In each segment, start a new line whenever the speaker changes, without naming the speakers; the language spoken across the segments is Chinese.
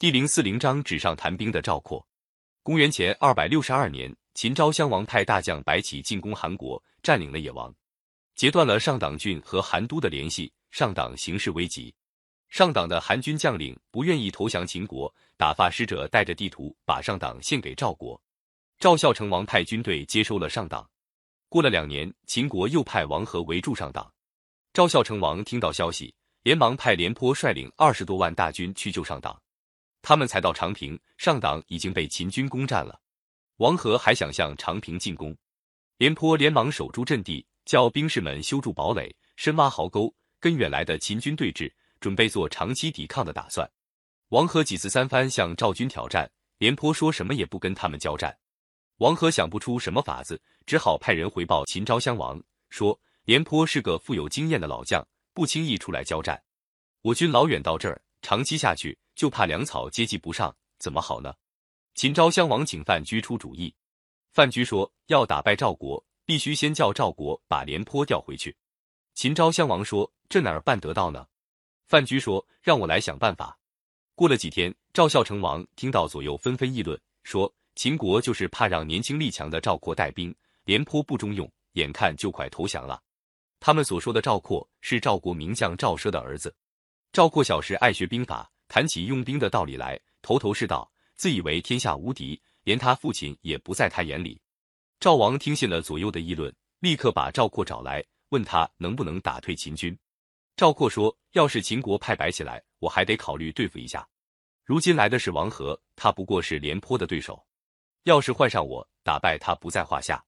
第零四零章纸上谈兵的赵括。公元前二百六十二年，秦昭襄王派大将白起进攻韩国，占领了野王，截断了上党郡和韩都的联系，上党形势危急。上党的韩军将领不愿意投降秦国，打发使者带着地图把上党献给赵国。赵孝成王派军队接收了上党。过了两年，秦国又派王和围住上党。赵孝成王听到消息，连忙派廉颇率领二十多万大军去救上党。他们才到长平，上党已经被秦军攻占了。王和还想向长平进攻，廉颇连忙守住阵地，叫兵士们修筑堡垒，深挖壕沟，跟远来的秦军对峙。准备做长期抵抗的打算。王和几次三番向赵军挑战，廉颇说什么也不跟他们交战。王和想不出什么法子，只好派人回报秦昭襄王，说廉颇是个富有经验的老将，不轻易出来交战。我军老远到这儿，长期下去就怕粮草接济不上，怎么好呢？秦昭襄王请范雎出主意。范雎说，要打败赵国，必须先叫赵国把廉颇调回去。秦昭襄王说，这哪儿办得到呢？范雎说：“让我来想办法。”过了几天，赵孝成王听到左右纷纷议论，说秦国就是怕让年轻力强的赵括带兵，廉颇不中用，眼看就快投降了。他们所说的赵括是赵国名将赵奢的儿子。赵括小时爱学兵法，谈起用兵的道理来，头头是道，自以为天下无敌，连他父亲也不在他眼里。赵王听信了左右的议论，立刻把赵括找来，问他能不能打退秦军。赵括说：“要是秦国派白起来，我还得考虑对付一下。如今来的是王和，他不过是廉颇的对手。要是换上我，打败他不在话下。”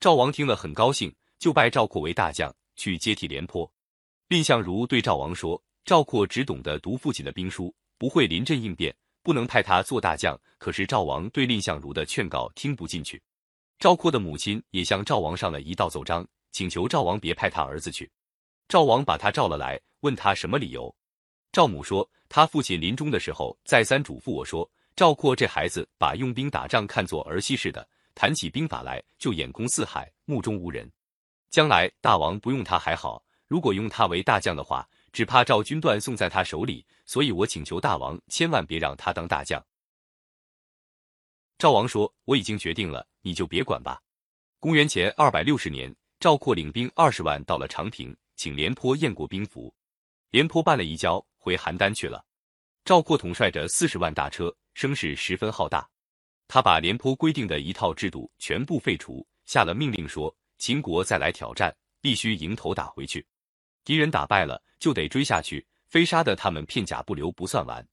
赵王听了很高兴，就拜赵括为大将，去接替廉颇。蔺相如对赵王说：“赵括只懂得读父亲的兵书，不会临阵应变，不能派他做大将。”可是赵王对蔺相如的劝告听不进去。赵括的母亲也向赵王上了一道奏章，请求赵王别派他儿子去。赵王把他召了来，问他什么理由。赵母说，他父亲临终的时候再三嘱咐我说，赵括这孩子把用兵打仗看作儿戏似的，谈起兵法来就眼空四海，目中无人。将来大王不用他还好，如果用他为大将的话，只怕赵军断送在他手里。所以我请求大王千万别让他当大将。赵王说，我已经决定了，你就别管吧。公元前二百六十年，赵括领兵二十万到了长平。请廉颇验过兵符，廉颇办了移交，回邯郸去了。赵括统帅着四十万大车，声势十分浩大。他把廉颇规定的一套制度全部废除，下了命令说：秦国再来挑战，必须迎头打回去。敌人打败了，就得追下去，非杀得他们片甲不留不算完。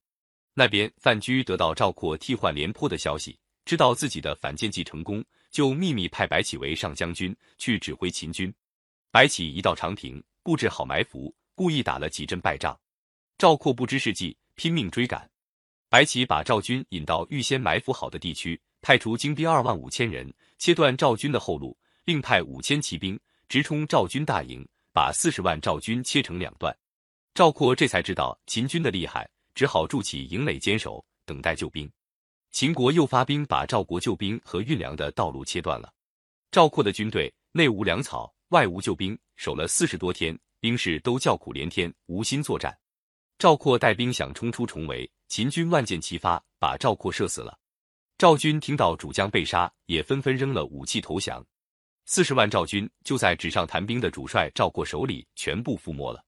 那边范雎得到赵括替换廉颇的消息，知道自己的反间计成功，就秘密派白起为上将军，去指挥秦军。白起一到长平。布置好埋伏，故意打了几阵败仗。赵括不知是计，拼命追赶。白起把赵军引到预先埋伏好的地区，派出精兵二万五千人，切断赵军的后路，另派五千骑兵直冲赵军大营，把四十万赵军切成两段。赵括这才知道秦军的厉害，只好筑起营垒坚守，等待救兵。秦国又发兵把赵国救兵和运粮的道路切断了。赵括的军队内无粮草。外无救兵，守了四十多天，兵士都叫苦连天，无心作战。赵括带兵想冲出重围，秦军万箭齐发，把赵括射死了。赵军听到主将被杀，也纷纷扔了武器投降。四十万赵军就在纸上谈兵的主帅赵括手里全部覆没了。